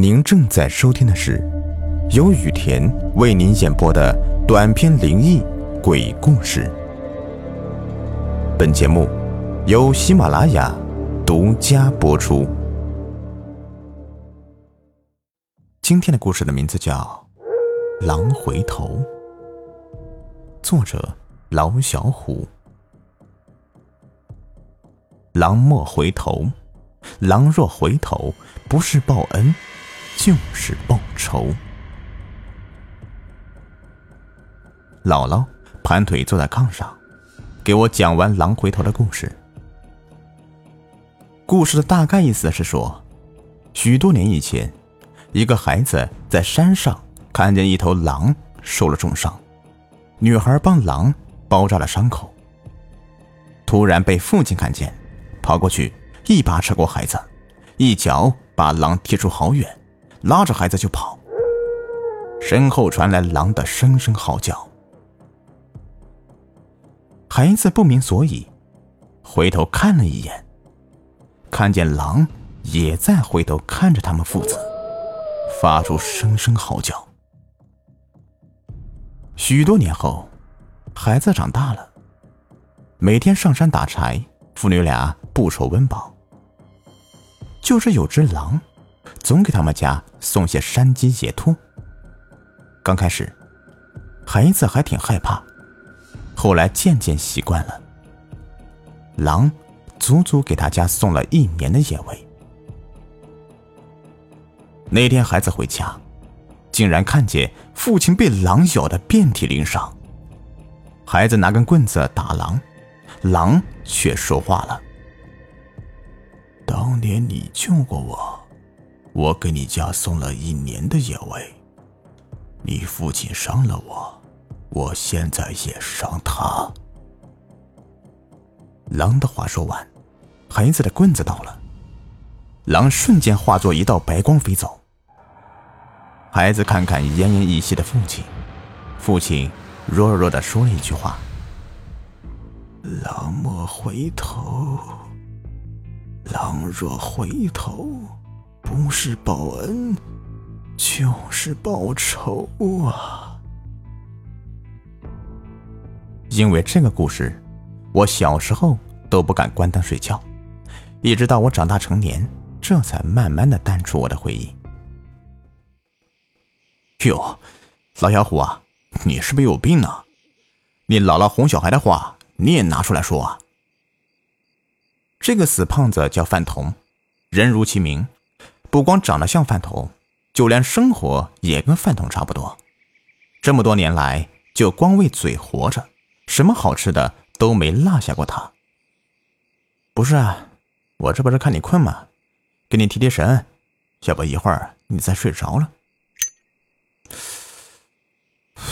您正在收听的是由雨田为您演播的短篇灵异鬼故事。本节目由喜马拉雅独家播出。今天的故事的名字叫《狼回头》，作者老小虎。狼莫回头，狼若回头，不是报恩。就是报仇。姥姥盘腿坐在炕上，给我讲完狼回头的故事。故事的大概意思是说，许多年以前，一个孩子在山上看见一头狼受了重伤，女孩帮狼包扎了伤口。突然被父亲看见，跑过去一把扯过孩子，一脚把狼踢出好远。拉着孩子就跑，身后传来狼的声声嚎叫。孩子不明所以，回头看了一眼，看见狼也在回头看着他们父子，发出声声嚎叫。许多年后，孩子长大了，每天上山打柴，父女俩不愁温饱。就是有只狼。总给他们家送些山鸡、野兔。刚开始，孩子还挺害怕，后来渐渐习惯了。狼足足给他家送了一年的野味。那天孩子回家，竟然看见父亲被狼咬得遍体鳞伤。孩子拿根棍子打狼，狼却说话了：“当年你救过我。”我给你家送了一年的野味，你父亲伤了我，我现在也伤他。狼的话说完，孩子的棍子到了，狼瞬间化作一道白光飞走。孩子看看奄奄一息的父亲，父亲弱弱的说了一句话：“狼莫回头，狼若回头。”不是报恩，就是报仇啊！因为这个故事，我小时候都不敢关灯睡觉，一直到我长大成年，这才慢慢的淡出我的回忆。哟，老小虎啊，你是不是有病呢？你姥姥哄小孩的话，你也拿出来说啊！这个死胖子叫范童，人如其名。不光长得像饭桶，就连生活也跟饭桶差不多。这么多年来，就光为嘴活着，什么好吃的都没落下过他。不是啊，我这不是看你困吗？给你提提神，要不一会儿你再睡着了。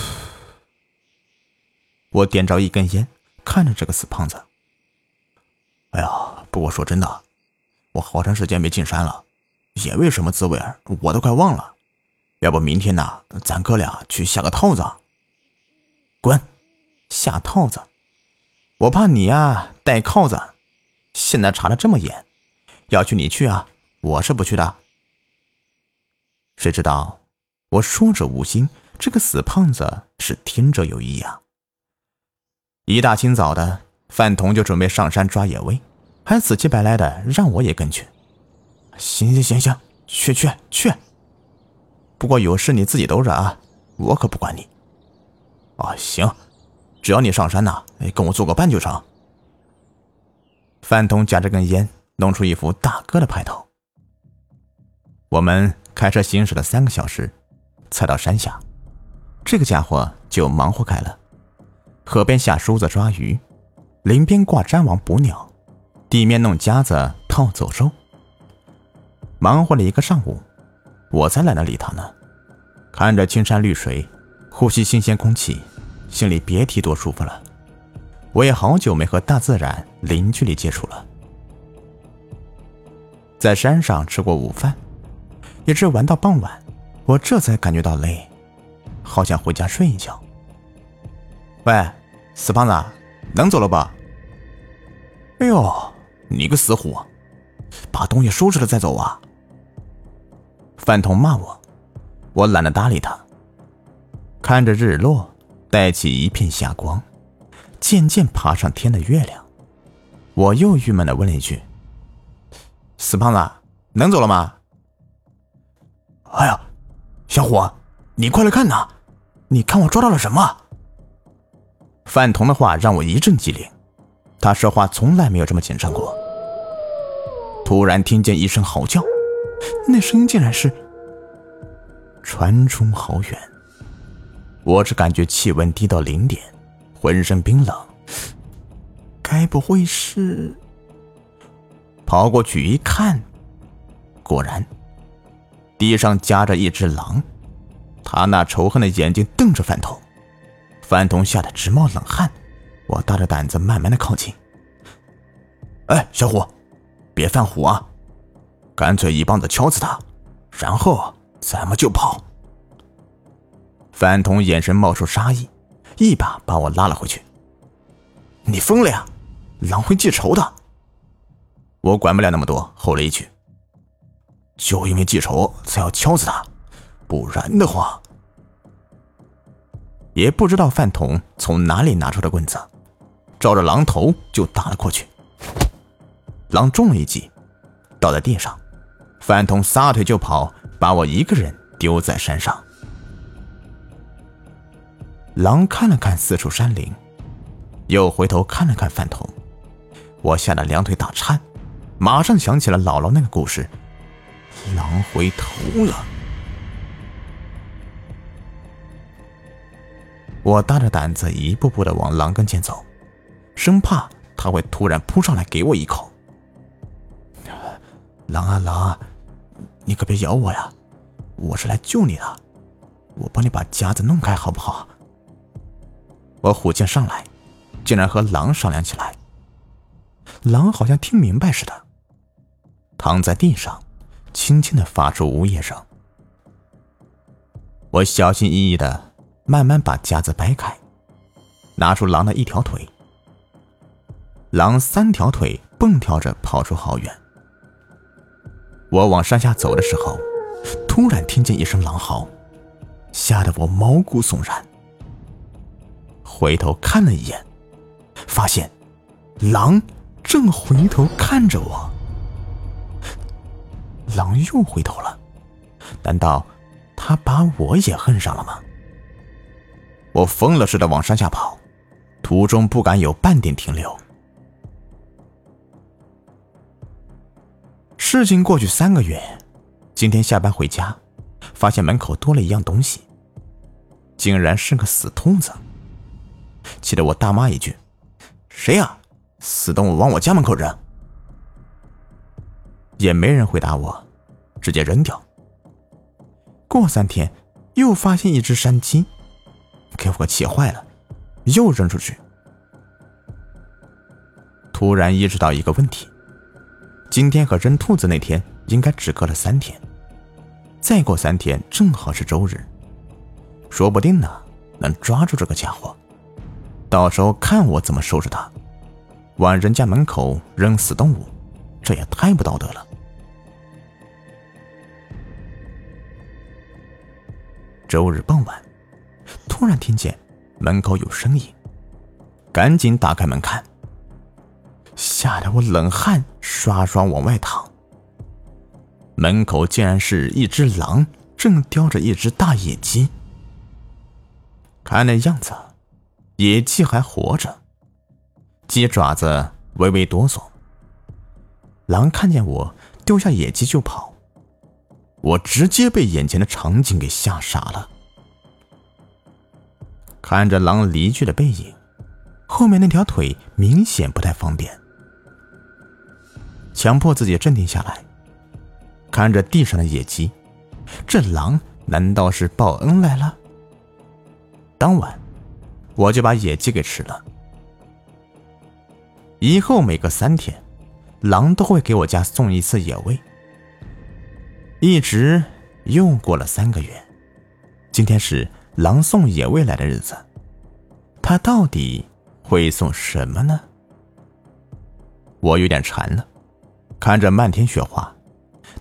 我点着一根烟，看着这个死胖子。哎呀，不过说真的，我好长时间没进山了。野味什么滋味我都快忘了。要不明天呢，咱哥俩去下个套子。滚，下套子！我怕你呀带铐子。现在查的这么严，要去你去啊，我是不去的。谁知道我说者无心，这个死胖子是听者有意啊。一大清早的，范童就准备上山抓野味，还死乞白赖的让我也跟去。行行行行，去去去。不过有事你自己兜着啊，我可不管你。啊，行，只要你上山呐，跟我做个伴就成。范通夹着根烟，弄出一副大哥的派头。我们开车行驶了三个小时，才到山下。这个家伙就忙活开了，河边下梳子抓鱼，林边挂粘网捕鸟，地面弄夹子套走兽。忙活了一个上午，我才懒得理他呢。看着青山绿水，呼吸新鲜空气，心里别提多舒服了。我也好久没和大自然零距离接触了。在山上吃过午饭，一直玩到傍晚，我这才感觉到累，好想回家睡一觉。喂，死胖子，能走了吧？哎呦，你个死虎，把东西收拾了再走啊！饭桶骂我，我懒得搭理他。看着日落，带起一片霞光，渐渐爬上天的月亮，我又郁闷的问了一句：“死胖子，能走了吗？”哎呀，小伙，你快来看呐！你看我抓到了什么？范童的话让我一阵机灵，他说话从来没有这么谨慎过。突然听见一声嚎叫，那声音竟然是传出好远。我只感觉气温低到零点，浑身冰冷。该不会是……跑过去一看，果然。地上夹着一只狼，他那仇恨的眼睛瞪着范童，范童吓得直冒冷汗。我大着胆子慢慢的靠近。哎，小虎，别犯虎啊！干脆一棒子敲死他，然后咱们就跑。范童眼神冒出杀意，一把把我拉了回去。你疯了呀！狼会记仇的。我管不了那么多，吼了一句。就因为记仇才要敲死他，不然的话，也不知道饭桶从哪里拿出的棍子，照着狼头就打了过去。狼中了一击，倒在地上，饭桶撒腿就跑，把我一个人丢在山上。狼看了看四处山林，又回头看了看饭桶，我吓得两腿打颤，马上想起了姥姥那个故事。狼回头了，我大着胆子一步步的往狼跟前走，生怕他会突然扑上来给我一口。狼啊狼啊，你可别咬我呀！我是来救你的，我帮你把夹子弄开好不好？我虎劲上来，竟然和狼商量起来。狼好像听明白似的，躺在地上。轻轻的发出呜咽声。我小心翼翼的慢慢把夹子掰开，拿出狼的一条腿。狼三条腿蹦跳着跑出好远。我往山下走的时候，突然听见一声狼嚎，吓得我毛骨悚然。回头看了一眼，发现狼正回头看着我。狼又回头了，难道他把我也恨上了吗？我疯了似的往山下跑，途中不敢有半点停留。事情过去三个月，今天下班回家，发现门口多了一样东西，竟然是个死兔子，气得我大骂一句：“谁呀？死动物往我家门口扔！”也没人回答我，直接扔掉。过三天，又发现一只山鸡，给我气坏了，又扔出去。突然意识到一个问题：今天和扔兔子那天应该只隔了三天，再过三天正好是周日，说不定呢能抓住这个家伙，到时候看我怎么收拾他。往人家门口扔死动物，这也太不道德了。周日傍晚，突然听见门口有声音，赶紧打开门看，吓得我冷汗刷刷往外淌。门口竟然是一只狼，正叼着一只大野鸡。看那样子，野鸡还活着，鸡爪子微微哆嗦。狼看见我，丢下野鸡就跑。我直接被眼前的场景给吓傻了，看着狼离去的背影，后面那条腿明显不太方便，强迫自己镇定下来，看着地上的野鸡，这狼难道是报恩来了？当晚，我就把野鸡给吃了。以后每隔三天，狼都会给我家送一次野味。一直又过了三个月，今天是狼送野味来的日子，他到底会送什么呢？我有点馋了，看着漫天雪花，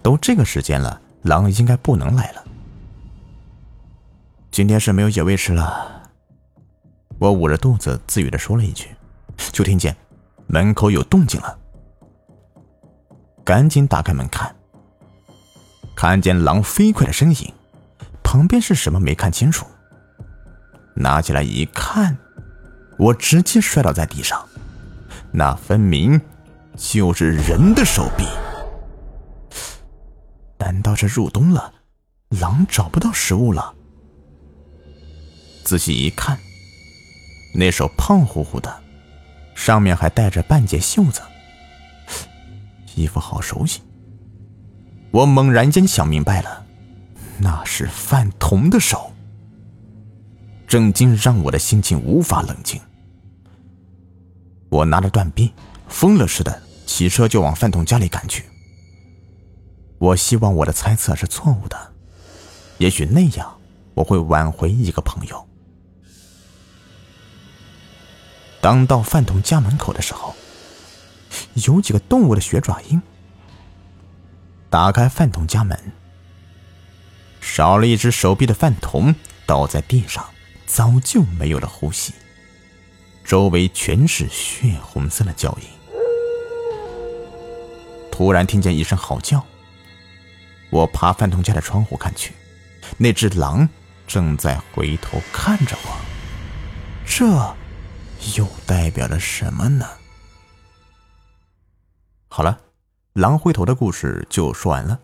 都这个时间了，狼应该不能来了。今天是没有野味吃了。我捂着肚子自语的说了一句，就听见门口有动静了，赶紧打开门看，看见狼飞快的身影，旁边是什么没看清楚，拿起来一看，我直接摔倒在地上，那分明就是人的手臂。难道这入冬了，狼找不到食物了？仔细一看。那手胖乎乎的，上面还带着半截袖子，衣服好熟悉。我猛然间想明白了，那是范童的手。震惊让我的心情无法冷静。我拿着断臂，疯了似的骑车就往范童家里赶去。我希望我的猜测是错误的，也许那样我会挽回一个朋友。当到范童家门口的时候，有几个动物的血爪印。打开范童家门，少了一只手臂的范童倒在地上，早就没有了呼吸，周围全是血红色的脚印。突然听见一声嚎叫，我爬范同家的窗户看去，那只狼正在回头看着我。这。又代表了什么呢？好了，狼回头的故事就说完了。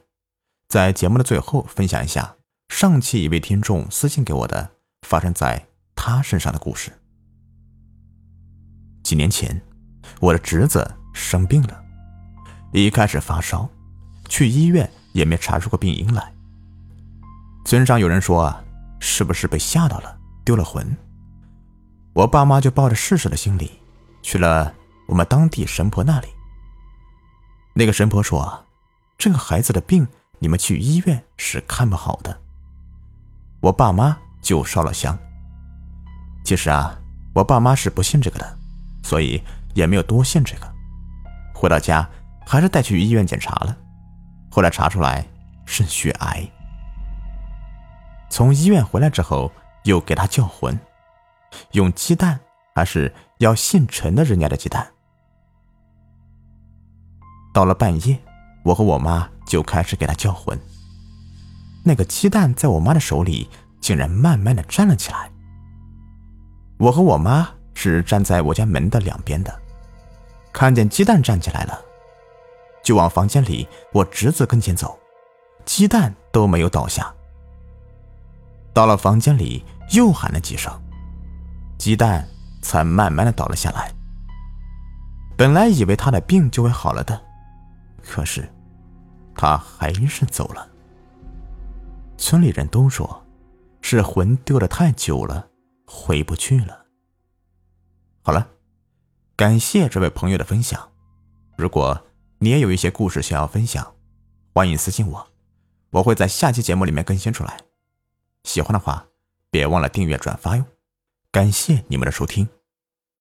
在节目的最后，分享一下上期一位听众私信给我的发生在他身上的故事。几年前，我的侄子生病了，一开始发烧，去医院也没查出个病因来。村上有人说啊，是不是被吓到了，丢了魂？我爸妈就抱着试试的心理，去了我们当地神婆那里。那个神婆说：“这个孩子的病，你们去医院是看不好的。”我爸妈就烧了香。其实啊，我爸妈是不信这个的，所以也没有多信这个。回到家，还是带去医院检查了，后来查出来是血癌。从医院回来之后，又给他叫魂。用鸡蛋，还是要姓陈的人家的鸡蛋。到了半夜，我和我妈就开始给他叫魂。那个鸡蛋在我妈的手里，竟然慢慢的站了起来。我和我妈是站在我家门的两边的，看见鸡蛋站起来了，就往房间里我侄子跟前走，鸡蛋都没有倒下。到了房间里，又喊了几声。鸡蛋才慢慢的倒了下来。本来以为他的病就会好了的，可是他还是走了。村里人都说，是魂丢的太久了，回不去了。好了，感谢这位朋友的分享。如果你也有一些故事想要分享，欢迎私信我，我会在下期节目里面更新出来。喜欢的话，别忘了订阅转发哟。感谢你们的收听。